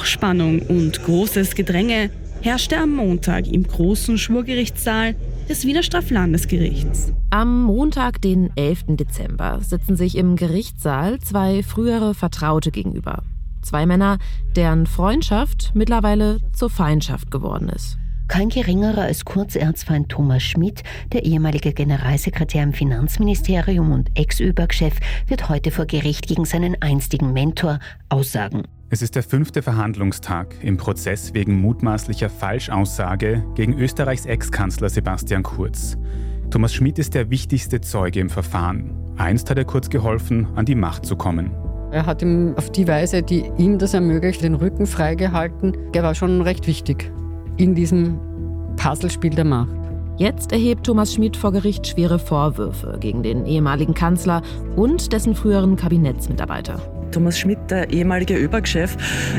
Hochspannung und großes Gedränge herrschte am Montag im großen Schwurgerichtssaal des Wiener Straflandesgerichts. Am Montag, den 11. Dezember, sitzen sich im Gerichtssaal zwei frühere Vertraute gegenüber. Zwei Männer, deren Freundschaft mittlerweile zur Feindschaft geworden ist. Kein geringerer als Kurzerzfeind Thomas Schmidt, der ehemalige Generalsekretär im Finanzministerium und Ex-ÖBAG-Chef, wird heute vor Gericht gegen seinen einstigen Mentor aussagen. Es ist der fünfte Verhandlungstag im Prozess wegen mutmaßlicher Falschaussage gegen Österreichs Ex-Kanzler Sebastian Kurz. Thomas Schmidt ist der wichtigste Zeuge im Verfahren. Einst hat er Kurz geholfen, an die Macht zu kommen. Er hat ihm auf die Weise, die ihm das ermöglicht, den Rücken freigehalten. Er war schon recht wichtig in diesem Puzzlespiel der Macht. Jetzt erhebt Thomas Schmidt vor Gericht schwere Vorwürfe gegen den ehemaligen Kanzler und dessen früheren Kabinettsmitarbeiter. Thomas Schmidt, der ehemalige ÖBAG-Chef,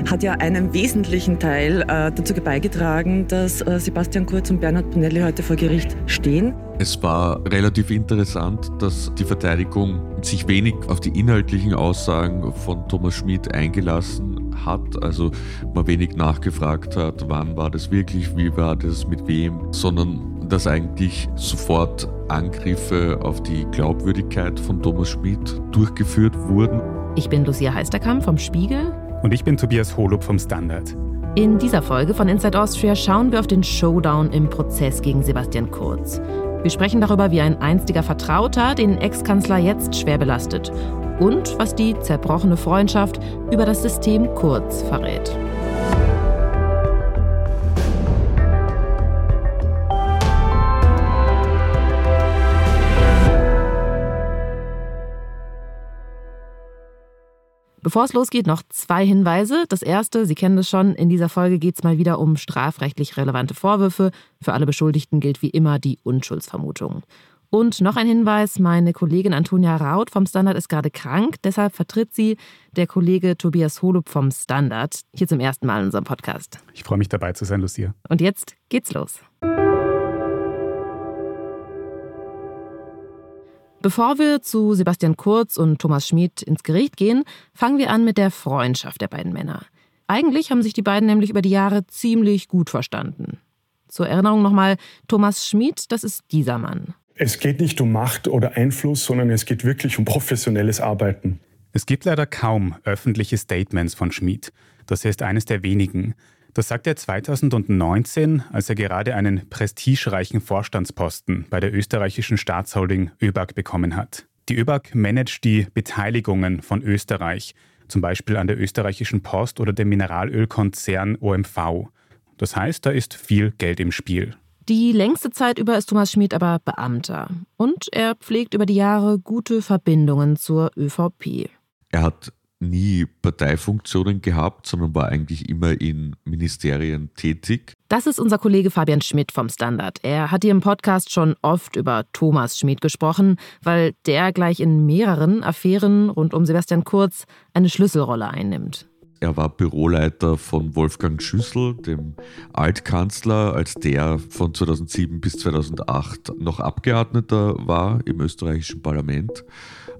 hat ja einen wesentlichen Teil äh, dazu beigetragen, dass äh, Sebastian Kurz und Bernhard Bonelli heute vor Gericht stehen. Es war relativ interessant, dass die Verteidigung sich wenig auf die inhaltlichen Aussagen von Thomas Schmidt eingelassen hat, also man wenig nachgefragt hat, wann war das wirklich, wie war das, mit wem, sondern dass eigentlich sofort Angriffe auf die Glaubwürdigkeit von Thomas Schmidt durchgeführt wurden. Ich bin Lucia Heisterkamp vom Spiegel. Und ich bin Tobias Holub vom Standard. In dieser Folge von Inside Austria schauen wir auf den Showdown im Prozess gegen Sebastian Kurz. Wir sprechen darüber, wie ein einstiger Vertrauter den Ex-Kanzler jetzt schwer belastet und was die zerbrochene Freundschaft über das System Kurz verrät. Bevor es losgeht, noch zwei Hinweise. Das erste, Sie kennen es schon, in dieser Folge geht es mal wieder um strafrechtlich relevante Vorwürfe. Für alle Beschuldigten gilt wie immer die Unschuldsvermutung. Und noch ein Hinweis, meine Kollegin Antonia Raut vom Standard ist gerade krank, deshalb vertritt sie der Kollege Tobias Holub vom Standard hier zum ersten Mal in unserem Podcast. Ich freue mich dabei zu sein, Lucia. Und jetzt geht's los. Bevor wir zu Sebastian Kurz und Thomas Schmid ins Gericht gehen, fangen wir an mit der Freundschaft der beiden Männer. Eigentlich haben sich die beiden nämlich über die Jahre ziemlich gut verstanden. Zur Erinnerung nochmal, Thomas Schmid, das ist dieser Mann. Es geht nicht um Macht oder Einfluss, sondern es geht wirklich um professionelles Arbeiten. Es gibt leider kaum öffentliche Statements von Schmid. Das ist eines der wenigen. Das sagt er 2019, als er gerade einen prestigereichen Vorstandsposten bei der österreichischen Staatsholding ÖBAG bekommen hat. Die ÖBAG managt die Beteiligungen von Österreich, zum Beispiel an der österreichischen Post oder dem Mineralölkonzern OMV. Das heißt, da ist viel Geld im Spiel. Die längste Zeit über ist Thomas Schmid aber Beamter und er pflegt über die Jahre gute Verbindungen zur ÖVP. Er hat nie Parteifunktionen gehabt, sondern war eigentlich immer in Ministerien tätig. Das ist unser Kollege Fabian Schmidt vom Standard. Er hat hier im Podcast schon oft über Thomas Schmidt gesprochen, weil der gleich in mehreren Affären rund um Sebastian Kurz eine Schlüsselrolle einnimmt. Er war Büroleiter von Wolfgang Schüssel, dem Altkanzler, als der von 2007 bis 2008 noch Abgeordneter war im österreichischen Parlament.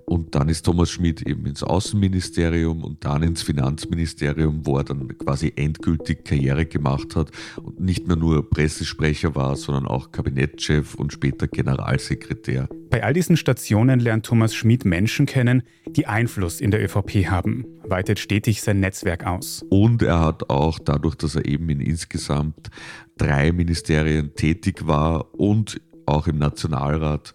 Und dann ist Thomas Schmidt eben ins Außenministerium und dann ins Finanzministerium, wo er dann quasi endgültig Karriere gemacht hat und nicht mehr nur Pressesprecher war, sondern auch Kabinettschef und später Generalsekretär. Bei all diesen Stationen lernt Thomas Schmidt Menschen kennen, die Einfluss in der ÖVP haben, weitet stetig sein Netzwerk aus. Und er hat auch dadurch, dass er eben in insgesamt drei Ministerien tätig war und auch im Nationalrat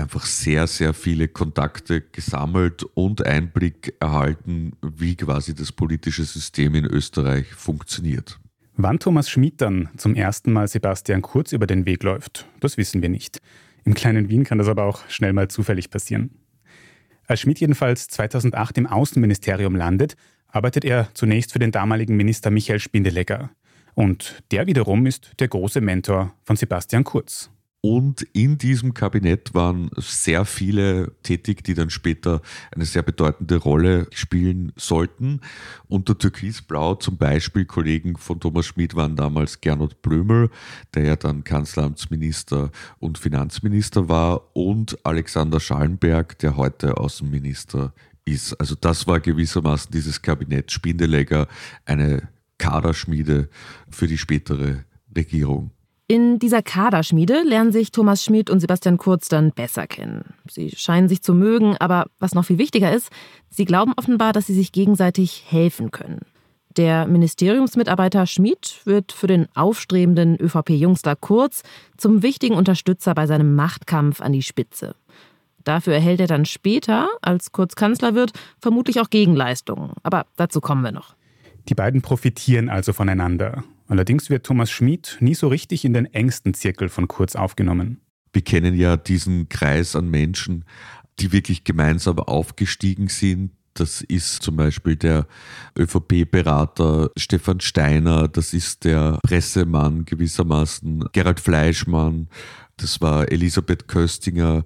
einfach sehr, sehr viele Kontakte gesammelt und Einblick erhalten, wie quasi das politische System in Österreich funktioniert. Wann Thomas Schmid dann zum ersten Mal Sebastian Kurz über den Weg läuft, das wissen wir nicht. Im kleinen Wien kann das aber auch schnell mal zufällig passieren. Als Schmid jedenfalls 2008 im Außenministerium landet, arbeitet er zunächst für den damaligen Minister Michael Spindelegger. Und der wiederum ist der große Mentor von Sebastian Kurz. Und in diesem Kabinett waren sehr viele tätig, die dann später eine sehr bedeutende Rolle spielen sollten. Unter Türkisblau zum Beispiel Kollegen von Thomas Schmid waren damals Gernot Blömel, der ja dann Kanzleramtsminister und Finanzminister war, und Alexander Schallenberg, der heute Außenminister ist. Also das war gewissermaßen dieses Kabinett Spindelegger eine Kaderschmiede für die spätere Regierung. In dieser Kaderschmiede lernen sich Thomas Schmidt und Sebastian Kurz dann besser kennen. Sie scheinen sich zu mögen, aber was noch viel wichtiger ist, sie glauben offenbar, dass sie sich gegenseitig helfen können. Der Ministeriumsmitarbeiter Schmid wird für den aufstrebenden ÖVP-Jungster Kurz zum wichtigen Unterstützer bei seinem Machtkampf an die Spitze. Dafür erhält er dann später, als Kurz Kanzler wird, vermutlich auch Gegenleistungen. Aber dazu kommen wir noch. Die beiden profitieren also voneinander. Allerdings wird Thomas Schmid nie so richtig in den engsten Zirkel von Kurz aufgenommen. Wir kennen ja diesen Kreis an Menschen, die wirklich gemeinsam aufgestiegen sind. Das ist zum Beispiel der ÖVP-Berater Stefan Steiner, das ist der Pressemann gewissermaßen Gerald Fleischmann, das war Elisabeth Köstinger,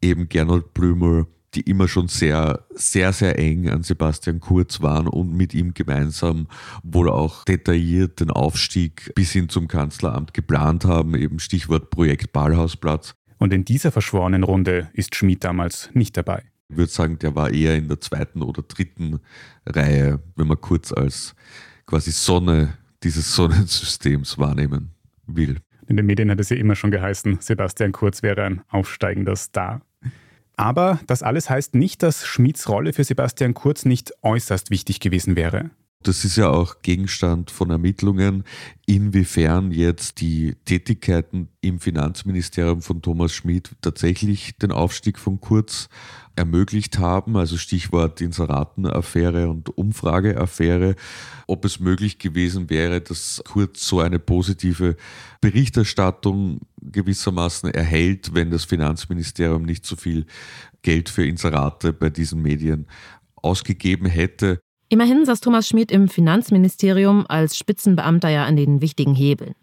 eben Gernot Blümel die immer schon sehr, sehr, sehr eng an Sebastian Kurz waren und mit ihm gemeinsam wohl auch detailliert den Aufstieg bis hin zum Kanzleramt geplant haben, eben Stichwort Projekt Ballhausplatz. Und in dieser verschworenen Runde ist Schmid damals nicht dabei. Ich würde sagen, der war eher in der zweiten oder dritten Reihe, wenn man Kurz als quasi Sonne dieses Sonnensystems wahrnehmen will. In den Medien hat es ja immer schon geheißen, Sebastian Kurz wäre ein aufsteigender Star. Aber das alles heißt nicht, dass Schmieds Rolle für Sebastian Kurz nicht äußerst wichtig gewesen wäre. Das ist ja auch Gegenstand von Ermittlungen, inwiefern jetzt die Tätigkeiten im Finanzministerium von Thomas Schmid tatsächlich den Aufstieg von Kurz ermöglicht haben, also Stichwort Inseratenaffäre und Umfrageaffäre, ob es möglich gewesen wäre, dass Kurz so eine positive Berichterstattung gewissermaßen erhält, wenn das Finanzministerium nicht so viel Geld für Inserate bei diesen Medien ausgegeben hätte. Immerhin saß Thomas Schmidt im Finanzministerium als Spitzenbeamter ja an den wichtigen Hebeln.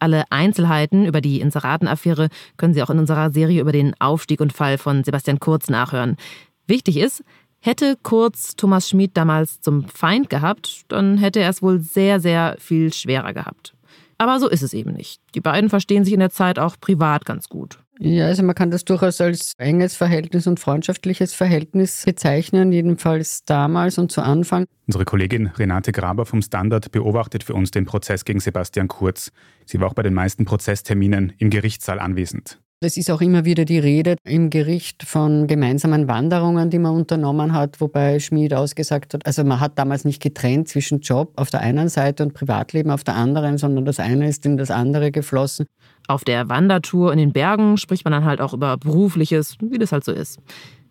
Alle Einzelheiten über die Inseratenaffäre können Sie auch in unserer Serie über den Aufstieg und Fall von Sebastian Kurz nachhören. Wichtig ist, hätte Kurz Thomas Schmid damals zum Feind gehabt, dann hätte er es wohl sehr, sehr viel schwerer gehabt. Aber so ist es eben nicht. Die beiden verstehen sich in der Zeit auch privat ganz gut. Ja, also man kann das durchaus als enges Verhältnis und freundschaftliches Verhältnis bezeichnen, jedenfalls damals und zu Anfang. Unsere Kollegin Renate Graber vom Standard beobachtet für uns den Prozess gegen Sebastian Kurz. Sie war auch bei den meisten Prozessterminen im Gerichtssaal anwesend. Es ist auch immer wieder die Rede im Gericht von gemeinsamen Wanderungen, die man unternommen hat, wobei Schmid ausgesagt hat, also man hat damals nicht getrennt zwischen Job auf der einen Seite und Privatleben auf der anderen, sondern das eine ist in das andere geflossen. Auf der Wandertour in den Bergen spricht man dann halt auch über berufliches, wie das halt so ist.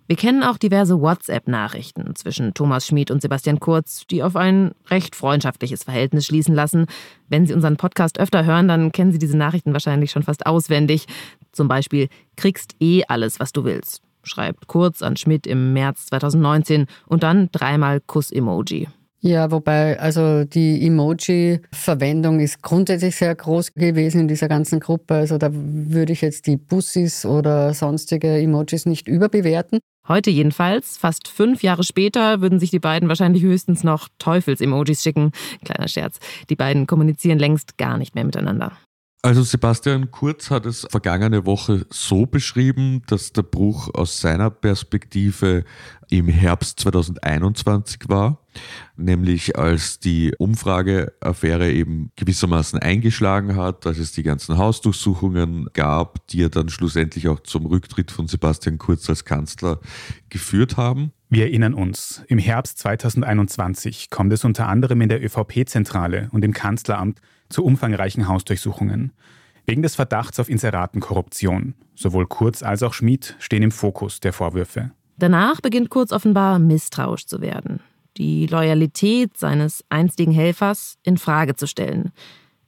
Wir kennen auch diverse WhatsApp-Nachrichten zwischen Thomas Schmid und Sebastian Kurz, die auf ein recht freundschaftliches Verhältnis schließen lassen. Wenn Sie unseren Podcast öfter hören, dann kennen Sie diese Nachrichten wahrscheinlich schon fast auswendig. Zum Beispiel, kriegst eh alles, was du willst, schreibt Kurz an Schmidt im März 2019 und dann dreimal Kuss-Emoji. Ja, wobei also die Emoji-Verwendung ist grundsätzlich sehr groß gewesen in dieser ganzen Gruppe. Also da würde ich jetzt die Bussis oder sonstige Emojis nicht überbewerten. Heute jedenfalls, fast fünf Jahre später, würden sich die beiden wahrscheinlich höchstens noch Teufels-Emojis schicken. Kleiner Scherz. Die beiden kommunizieren längst gar nicht mehr miteinander. Also Sebastian Kurz hat es vergangene Woche so beschrieben, dass der Bruch aus seiner Perspektive im Herbst 2021 war, nämlich als die Umfrageaffäre eben gewissermaßen eingeschlagen hat, als es die ganzen Hausdurchsuchungen gab, die ja dann schlussendlich auch zum Rücktritt von Sebastian Kurz als Kanzler geführt haben. Wir erinnern uns, im Herbst 2021 kommt es unter anderem in der ÖVP-Zentrale und im Kanzleramt zu umfangreichen Hausdurchsuchungen. Wegen des Verdachts auf Inseratenkorruption. Sowohl Kurz als auch Schmid stehen im Fokus der Vorwürfe. Danach beginnt Kurz offenbar misstrauisch zu werden, die Loyalität seines einstigen Helfers in Frage zu stellen.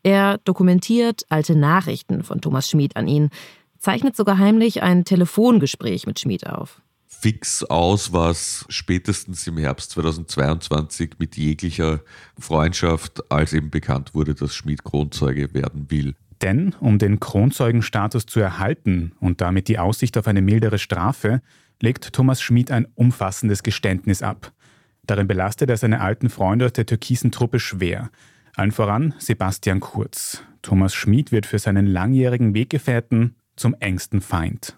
Er dokumentiert alte Nachrichten von Thomas Schmid an ihn, zeichnet sogar heimlich ein Telefongespräch mit Schmid auf fix aus, was spätestens im Herbst 2022 mit jeglicher Freundschaft, als eben bekannt wurde, dass Schmid Kronzeuge werden will. Denn um den Kronzeugenstatus zu erhalten und damit die Aussicht auf eine mildere Strafe, legt Thomas Schmid ein umfassendes Geständnis ab. Darin belastet er seine alten Freunde aus der türkisen Truppe schwer. Allen voran Sebastian Kurz. Thomas Schmid wird für seinen langjährigen Weggefährten zum engsten Feind.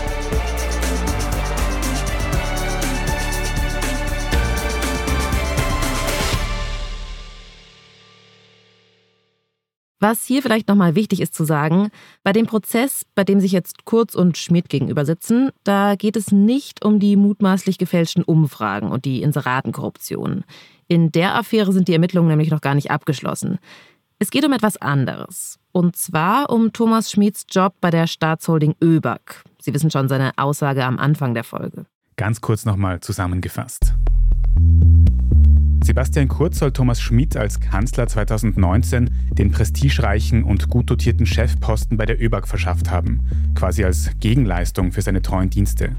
Was hier vielleicht nochmal wichtig ist zu sagen, bei dem Prozess, bei dem sich jetzt Kurz und Schmidt gegenüber sitzen, da geht es nicht um die mutmaßlich gefälschten Umfragen und die Inseratenkorruption. In der Affäre sind die Ermittlungen nämlich noch gar nicht abgeschlossen. Es geht um etwas anderes. Und zwar um Thomas Schmieds Job bei der Staatsholding ÖBAG. Sie wissen schon seine Aussage am Anfang der Folge. Ganz kurz nochmal zusammengefasst. Sebastian Kurz soll Thomas Schmidt als Kanzler 2019 den prestigereichen und gut dotierten Chefposten bei der ÖBAG verschafft haben, quasi als Gegenleistung für seine treuen Dienste.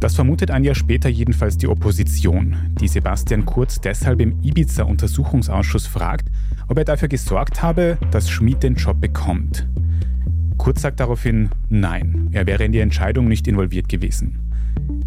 Das vermutet ein Jahr später jedenfalls die Opposition, die Sebastian Kurz deshalb im Ibiza-Untersuchungsausschuss fragt, ob er dafür gesorgt habe, dass Schmidt den Job bekommt. Kurz sagt daraufhin Nein, er wäre in die Entscheidung nicht involviert gewesen.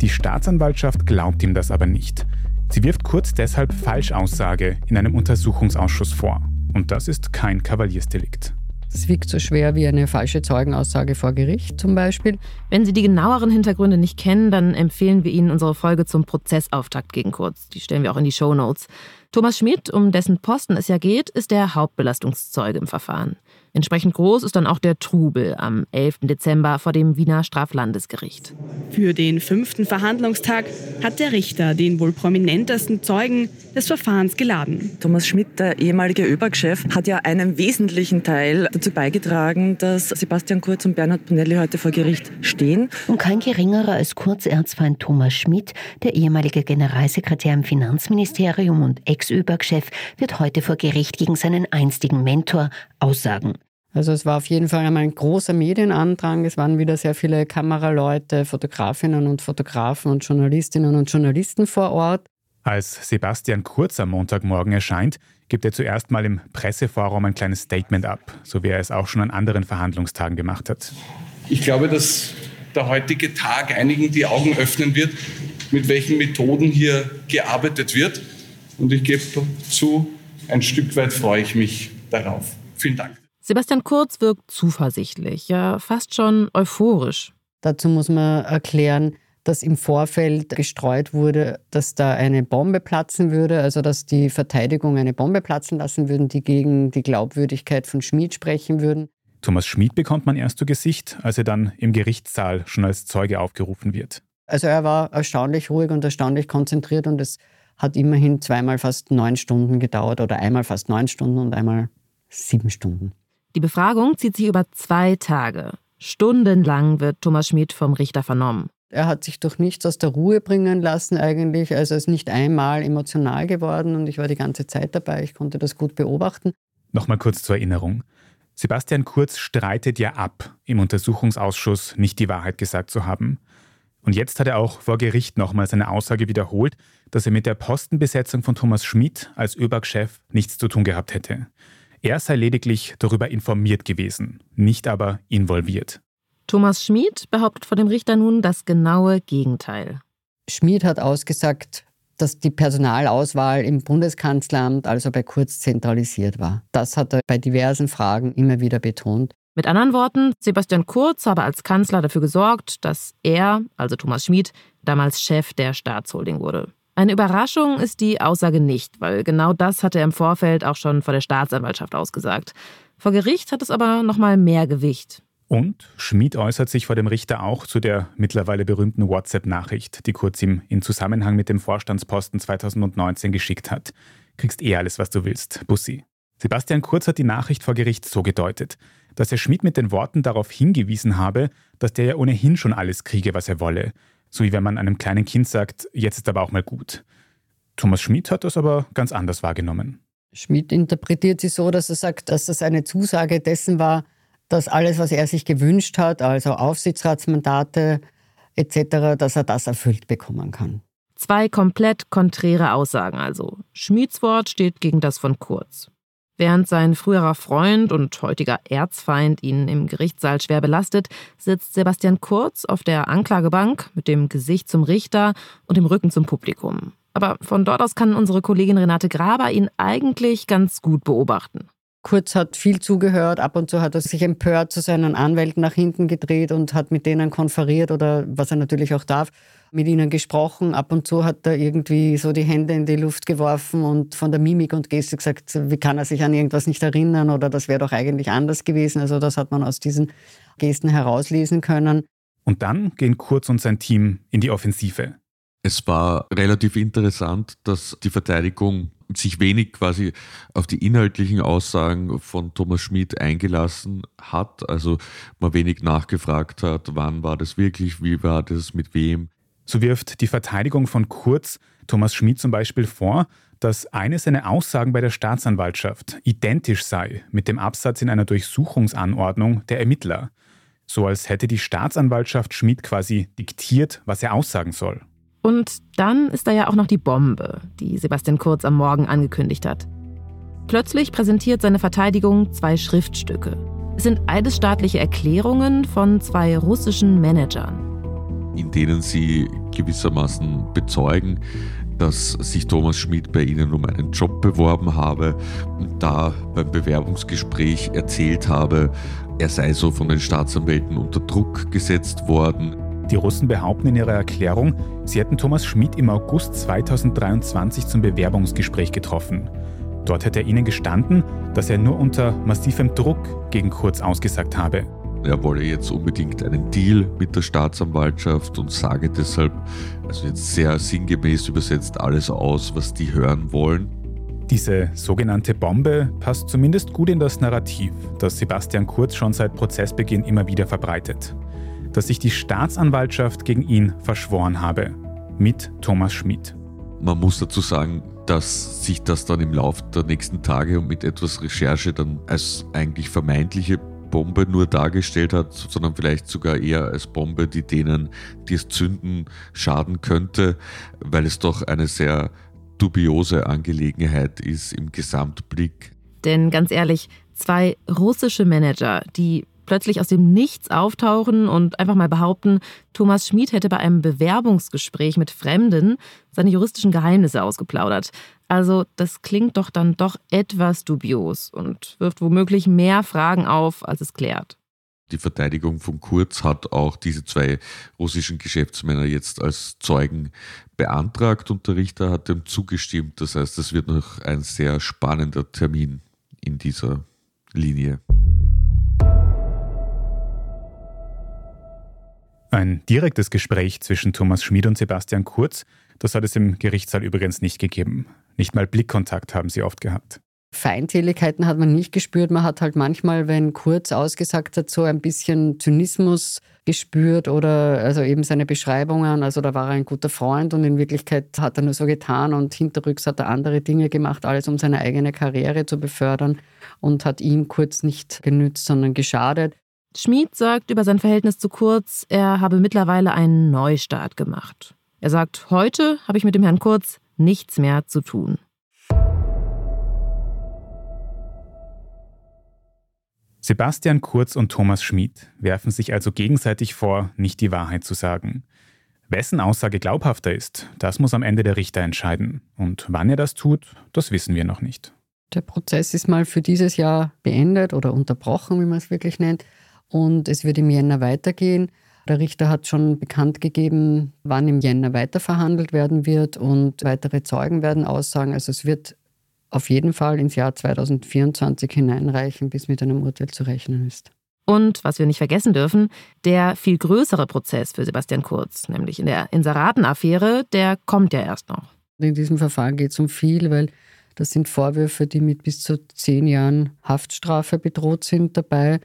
Die Staatsanwaltschaft glaubt ihm das aber nicht. Sie wirft Kurz deshalb Falschaussage in einem Untersuchungsausschuss vor. Und das ist kein Kavaliersdelikt. Es wiegt so schwer wie eine falsche Zeugenaussage vor Gericht zum Beispiel. Wenn Sie die genaueren Hintergründe nicht kennen, dann empfehlen wir Ihnen unsere Folge zum Prozessauftakt gegen Kurz. Die stellen wir auch in die Show Notes. Thomas Schmidt, um dessen Posten es ja geht, ist der Hauptbelastungszeuge im Verfahren. Entsprechend groß ist dann auch der Trubel am 11. Dezember vor dem Wiener Straflandesgericht. Für den fünften Verhandlungstag hat der Richter den wohl prominentesten Zeugen des Verfahrens geladen. Thomas Schmidt, der ehemalige ÖBAG-Chef, hat ja einen wesentlichen Teil dazu beigetragen, dass Sebastian Kurz und Bernhard Bonelli heute vor Gericht stehen. Und kein geringerer als Kurzerzfeind Thomas Schmidt, der ehemalige Generalsekretär im Finanzministerium und Ex-ÖBAG-Chef, wird heute vor Gericht gegen seinen einstigen Mentor aussagen. Also es war auf jeden Fall einmal ein großer Medienandrang. Es waren wieder sehr viele Kameraleute, Fotografinnen und Fotografen und Journalistinnen und Journalisten vor Ort. Als Sebastian Kurz am Montagmorgen erscheint, gibt er zuerst mal im Presseforum ein kleines Statement ab, so wie er es auch schon an anderen Verhandlungstagen gemacht hat. Ich glaube, dass der heutige Tag einigen die Augen öffnen wird, mit welchen Methoden hier gearbeitet wird. Und ich gebe zu, ein Stück weit freue ich mich darauf. Vielen Dank. Sebastian Kurz wirkt zuversichtlich, ja fast schon euphorisch. Dazu muss man erklären, dass im Vorfeld gestreut wurde, dass da eine Bombe platzen würde, also dass die Verteidigung eine Bombe platzen lassen würden, die gegen die Glaubwürdigkeit von Schmid sprechen würden. Thomas Schmid bekommt man erst zu Gesicht, als er dann im Gerichtssaal schon als Zeuge aufgerufen wird. Also er war erstaunlich ruhig und erstaunlich konzentriert und es hat immerhin zweimal fast neun Stunden gedauert oder einmal fast neun Stunden und einmal sieben Stunden. Die Befragung zieht sich über zwei Tage. Stundenlang wird Thomas Schmidt vom Richter vernommen. Er hat sich durch nichts aus der Ruhe bringen lassen eigentlich. Also er ist nicht einmal emotional geworden und ich war die ganze Zeit dabei. Ich konnte das gut beobachten. Nochmal kurz zur Erinnerung. Sebastian Kurz streitet ja ab, im Untersuchungsausschuss nicht die Wahrheit gesagt zu haben. Und jetzt hat er auch vor Gericht nochmal seine Aussage wiederholt, dass er mit der Postenbesetzung von Thomas Schmidt als ÖBAG-Chef nichts zu tun gehabt hätte. Er sei lediglich darüber informiert gewesen, nicht aber involviert. Thomas Schmid behauptet vor dem Richter nun das genaue Gegenteil. Schmid hat ausgesagt, dass die Personalauswahl im Bundeskanzleramt, also bei Kurz, zentralisiert war. Das hat er bei diversen Fragen immer wieder betont. Mit anderen Worten, Sebastian Kurz habe als Kanzler dafür gesorgt, dass er, also Thomas Schmid, damals Chef der Staatsholding wurde. Eine Überraschung ist die Aussage nicht, weil genau das hatte er im Vorfeld auch schon vor der Staatsanwaltschaft ausgesagt. Vor Gericht hat es aber noch mal mehr Gewicht. Und Schmid äußert sich vor dem Richter auch zu der mittlerweile berühmten WhatsApp-Nachricht, die Kurz ihm in Zusammenhang mit dem Vorstandsposten 2019 geschickt hat. Kriegst eh alles, was du willst, Bussi. Sebastian Kurz hat die Nachricht vor Gericht so gedeutet, dass er Schmid mit den Worten darauf hingewiesen habe, dass der ja ohnehin schon alles kriege, was er wolle so wie wenn man einem kleinen Kind sagt, jetzt ist aber auch mal gut. Thomas Schmid hat das aber ganz anders wahrgenommen. Schmid interpretiert sie so, dass er sagt, dass das eine Zusage dessen war, dass alles, was er sich gewünscht hat, also Aufsichtsratsmandate etc., dass er das erfüllt bekommen kann. Zwei komplett konträre Aussagen also. Schmieds Wort steht gegen das von Kurz. Während sein früherer Freund und heutiger Erzfeind ihn im Gerichtssaal schwer belastet, sitzt Sebastian Kurz auf der Anklagebank mit dem Gesicht zum Richter und dem Rücken zum Publikum. Aber von dort aus kann unsere Kollegin Renate Graber ihn eigentlich ganz gut beobachten. Kurz hat viel zugehört, ab und zu hat er sich empört zu seinen Anwälten nach hinten gedreht und hat mit denen konferiert oder was er natürlich auch darf, mit ihnen gesprochen. Ab und zu hat er irgendwie so die Hände in die Luft geworfen und von der Mimik und Geste gesagt, wie kann er sich an irgendwas nicht erinnern oder das wäre doch eigentlich anders gewesen. Also das hat man aus diesen Gesten herauslesen können. Und dann gehen Kurz und sein Team in die Offensive. Es war relativ interessant, dass die Verteidigung sich wenig quasi auf die inhaltlichen Aussagen von Thomas Schmidt eingelassen hat. Also man wenig nachgefragt hat, wann war das wirklich, wie war das, mit wem. So wirft die Verteidigung von Kurz Thomas Schmidt zum Beispiel vor, dass eine seiner Aussagen bei der Staatsanwaltschaft identisch sei mit dem Absatz in einer Durchsuchungsanordnung der Ermittler. So als hätte die Staatsanwaltschaft Schmidt quasi diktiert, was er aussagen soll. Und dann ist da ja auch noch die Bombe, die Sebastian Kurz am Morgen angekündigt hat. Plötzlich präsentiert seine Verteidigung zwei Schriftstücke. Es sind eidesstaatliche Erklärungen von zwei russischen Managern. In denen sie gewissermaßen bezeugen, dass sich Thomas Schmidt bei ihnen um einen Job beworben habe und da beim Bewerbungsgespräch erzählt habe, er sei so von den Staatsanwälten unter Druck gesetzt worden. Die Russen behaupten in ihrer Erklärung, sie hätten Thomas Schmid im August 2023 zum Bewerbungsgespräch getroffen. Dort hätte er ihnen gestanden, dass er nur unter massivem Druck gegen Kurz ausgesagt habe. Er wolle jetzt unbedingt einen Deal mit der Staatsanwaltschaft und sage deshalb, also jetzt sehr sinngemäß übersetzt, alles aus, was die hören wollen. Diese sogenannte Bombe passt zumindest gut in das Narrativ, das Sebastian Kurz schon seit Prozessbeginn immer wieder verbreitet dass sich die Staatsanwaltschaft gegen ihn verschworen habe. Mit Thomas Schmidt. Man muss dazu sagen, dass sich das dann im Laufe der nächsten Tage und mit etwas Recherche dann als eigentlich vermeintliche Bombe nur dargestellt hat, sondern vielleicht sogar eher als Bombe, die denen, die es zünden, schaden könnte, weil es doch eine sehr dubiose Angelegenheit ist im Gesamtblick. Denn ganz ehrlich, zwei russische Manager, die plötzlich aus dem Nichts auftauchen und einfach mal behaupten, Thomas Schmid hätte bei einem Bewerbungsgespräch mit Fremden seine juristischen Geheimnisse ausgeplaudert. Also das klingt doch dann doch etwas dubios und wirft womöglich mehr Fragen auf, als es klärt. Die Verteidigung von Kurz hat auch diese zwei russischen Geschäftsmänner jetzt als Zeugen beantragt und der Richter hat dem zugestimmt. Das heißt, es wird noch ein sehr spannender Termin in dieser Linie. Ein direktes Gespräch zwischen Thomas Schmid und Sebastian Kurz, das hat es im Gerichtssaal übrigens nicht gegeben. Nicht mal Blickkontakt haben sie oft gehabt. Feindseligkeiten hat man nicht gespürt. Man hat halt manchmal, wenn Kurz ausgesagt hat, so ein bisschen Zynismus gespürt oder also eben seine Beschreibungen. Also da war er ein guter Freund und in Wirklichkeit hat er nur so getan und hinterrücks hat er andere Dinge gemacht, alles um seine eigene Karriere zu befördern und hat ihm Kurz nicht genützt, sondern geschadet. Schmid sagt über sein Verhältnis zu Kurz, er habe mittlerweile einen Neustart gemacht. Er sagt, heute habe ich mit dem Herrn Kurz nichts mehr zu tun. Sebastian Kurz und Thomas Schmid werfen sich also gegenseitig vor, nicht die Wahrheit zu sagen. Wessen Aussage glaubhafter ist, das muss am Ende der Richter entscheiden. Und wann er das tut, das wissen wir noch nicht. Der Prozess ist mal für dieses Jahr beendet oder unterbrochen, wie man es wirklich nennt und es wird im Jänner weitergehen. Der Richter hat schon bekannt gegeben, wann im Jänner weiterverhandelt werden wird und weitere Zeugen werden aussagen. Also es wird auf jeden Fall ins Jahr 2024 hineinreichen, bis mit einem Urteil zu rechnen ist. Und was wir nicht vergessen dürfen, der viel größere Prozess für Sebastian Kurz, nämlich in der Inseratenaffäre, der kommt ja erst noch. In diesem Verfahren geht es um viel, weil das sind Vorwürfe, die mit bis zu zehn Jahren Haftstrafe bedroht sind dabei.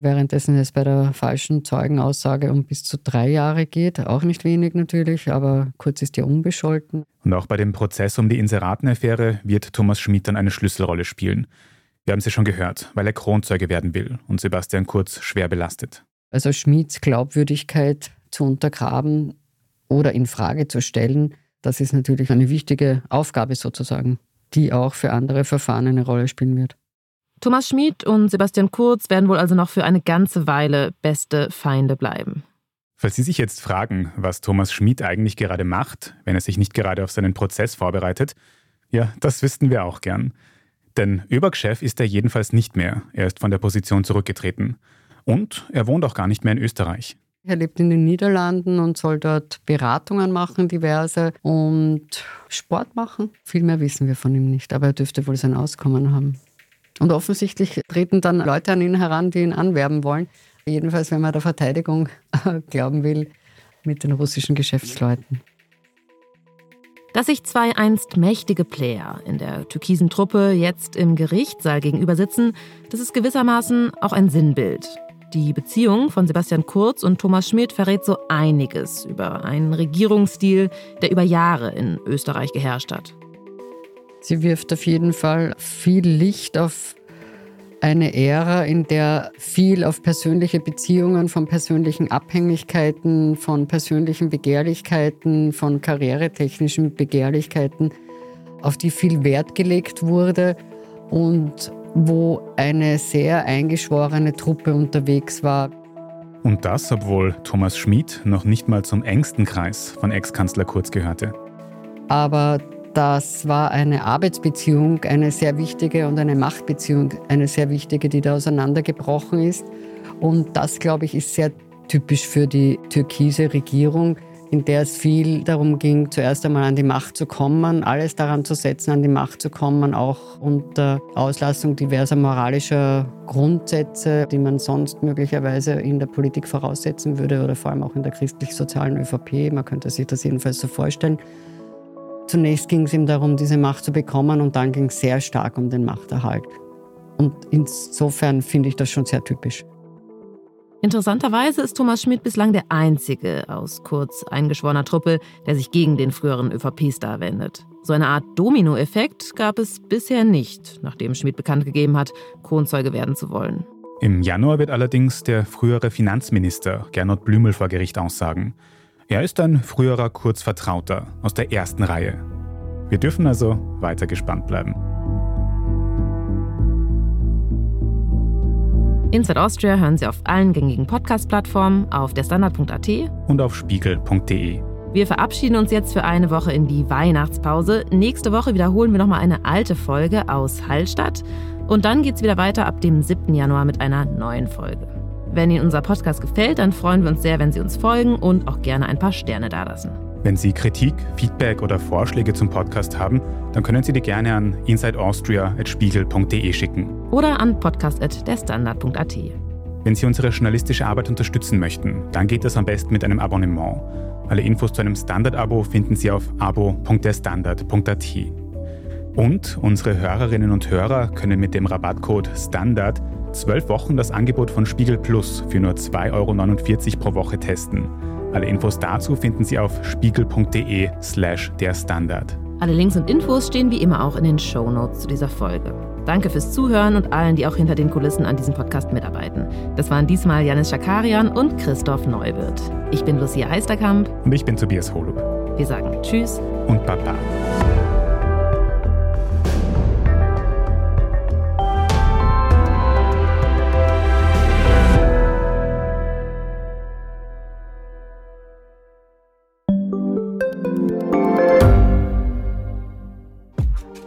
Währenddessen es bei der falschen Zeugenaussage um bis zu drei Jahre geht. Auch nicht wenig natürlich, aber Kurz ist ja unbescholten. Und auch bei dem Prozess um die Inseratenaffäre wird Thomas Schmid dann eine Schlüsselrolle spielen. Wir haben sie schon gehört, weil er Kronzeuge werden will und Sebastian Kurz schwer belastet. Also Schmids Glaubwürdigkeit zu untergraben oder in Frage zu stellen, das ist natürlich eine wichtige Aufgabe sozusagen, die auch für andere Verfahren eine Rolle spielen wird. Thomas Schmid und Sebastian Kurz werden wohl also noch für eine ganze Weile beste Feinde bleiben. Falls Sie sich jetzt fragen, was Thomas Schmid eigentlich gerade macht, wenn er sich nicht gerade auf seinen Prozess vorbereitet, ja, das wüssten wir auch gern. Denn ÖBAG-Chef ist er jedenfalls nicht mehr. Er ist von der Position zurückgetreten. Und er wohnt auch gar nicht mehr in Österreich. Er lebt in den Niederlanden und soll dort Beratungen machen, diverse, und Sport machen. Viel mehr wissen wir von ihm nicht, aber er dürfte wohl sein Auskommen haben. Und offensichtlich treten dann Leute an ihn heran, die ihn anwerben wollen. Jedenfalls, wenn man der Verteidigung glauben will, mit den russischen Geschäftsleuten. Dass sich zwei einst mächtige Player in der türkisen Truppe jetzt im Gerichtssaal gegenüber sitzen, das ist gewissermaßen auch ein Sinnbild. Die Beziehung von Sebastian Kurz und Thomas Schmidt verrät so einiges über einen Regierungsstil, der über Jahre in Österreich geherrscht hat. Sie wirft auf jeden Fall viel Licht auf eine Ära, in der viel auf persönliche Beziehungen, von persönlichen Abhängigkeiten, von persönlichen Begehrlichkeiten, von karrieretechnischen Begehrlichkeiten, auf die viel Wert gelegt wurde und wo eine sehr eingeschworene Truppe unterwegs war. Und das, obwohl Thomas Schmid noch nicht mal zum engsten Kreis von Ex-Kanzler Kurz gehörte. Aber das war eine Arbeitsbeziehung, eine sehr wichtige und eine Machtbeziehung, eine sehr wichtige, die da auseinandergebrochen ist. Und das, glaube ich, ist sehr typisch für die türkise Regierung, in der es viel darum ging, zuerst einmal an die Macht zu kommen, alles daran zu setzen, an die Macht zu kommen, auch unter Auslassung diverser moralischer Grundsätze, die man sonst möglicherweise in der Politik voraussetzen würde oder vor allem auch in der christlich-sozialen ÖVP. Man könnte sich das jedenfalls so vorstellen. Zunächst ging es ihm darum, diese Macht zu bekommen und dann ging es sehr stark um den Machterhalt. Und insofern finde ich das schon sehr typisch. Interessanterweise ist Thomas Schmidt bislang der einzige aus kurz eingeschworener Truppe, der sich gegen den früheren ÖVP-Star wendet. So eine Art Dominoeffekt gab es bisher nicht, nachdem Schmidt bekannt gegeben hat, Kronzeuge werden zu wollen. Im Januar wird allerdings der frühere Finanzminister Gernot Blümel vor Gericht aussagen. Er ist ein früherer Kurzvertrauter aus der ersten Reihe. Wir dürfen also weiter gespannt bleiben. Inside Austria hören Sie auf allen gängigen Podcast-Plattformen, auf der Standard.at und auf spiegel.de. Wir verabschieden uns jetzt für eine Woche in die Weihnachtspause. Nächste Woche wiederholen wir nochmal eine alte Folge aus Hallstatt. Und dann geht es wieder weiter ab dem 7. Januar mit einer neuen Folge. Wenn Ihnen unser Podcast gefällt, dann freuen wir uns sehr, wenn Sie uns folgen und auch gerne ein paar Sterne dalassen. Wenn Sie Kritik, Feedback oder Vorschläge zum Podcast haben, dann können Sie die gerne an insideaustria.spiegel.de schicken. Oder an podcast.derstandard.at. Wenn Sie unsere journalistische Arbeit unterstützen möchten, dann geht das am besten mit einem Abonnement. Alle Infos zu einem Standard-Abo finden Sie auf abo.derstandard.at. Und unsere Hörerinnen und Hörer können mit dem Rabattcode STANDARD zwölf Wochen das Angebot von Spiegel Plus für nur 2,49 Euro pro Woche testen. Alle Infos dazu finden Sie auf spiegel.de slash der Standard. Alle Links und Infos stehen wie immer auch in den Show Notes zu dieser Folge. Danke fürs Zuhören und allen, die auch hinter den Kulissen an diesem Podcast mitarbeiten. Das waren diesmal Janis Schakarian und Christoph Neuwirth. Ich bin Lucia Eisterkamp. Und ich bin Tobias Holub. Wir sagen Tschüss und Baba.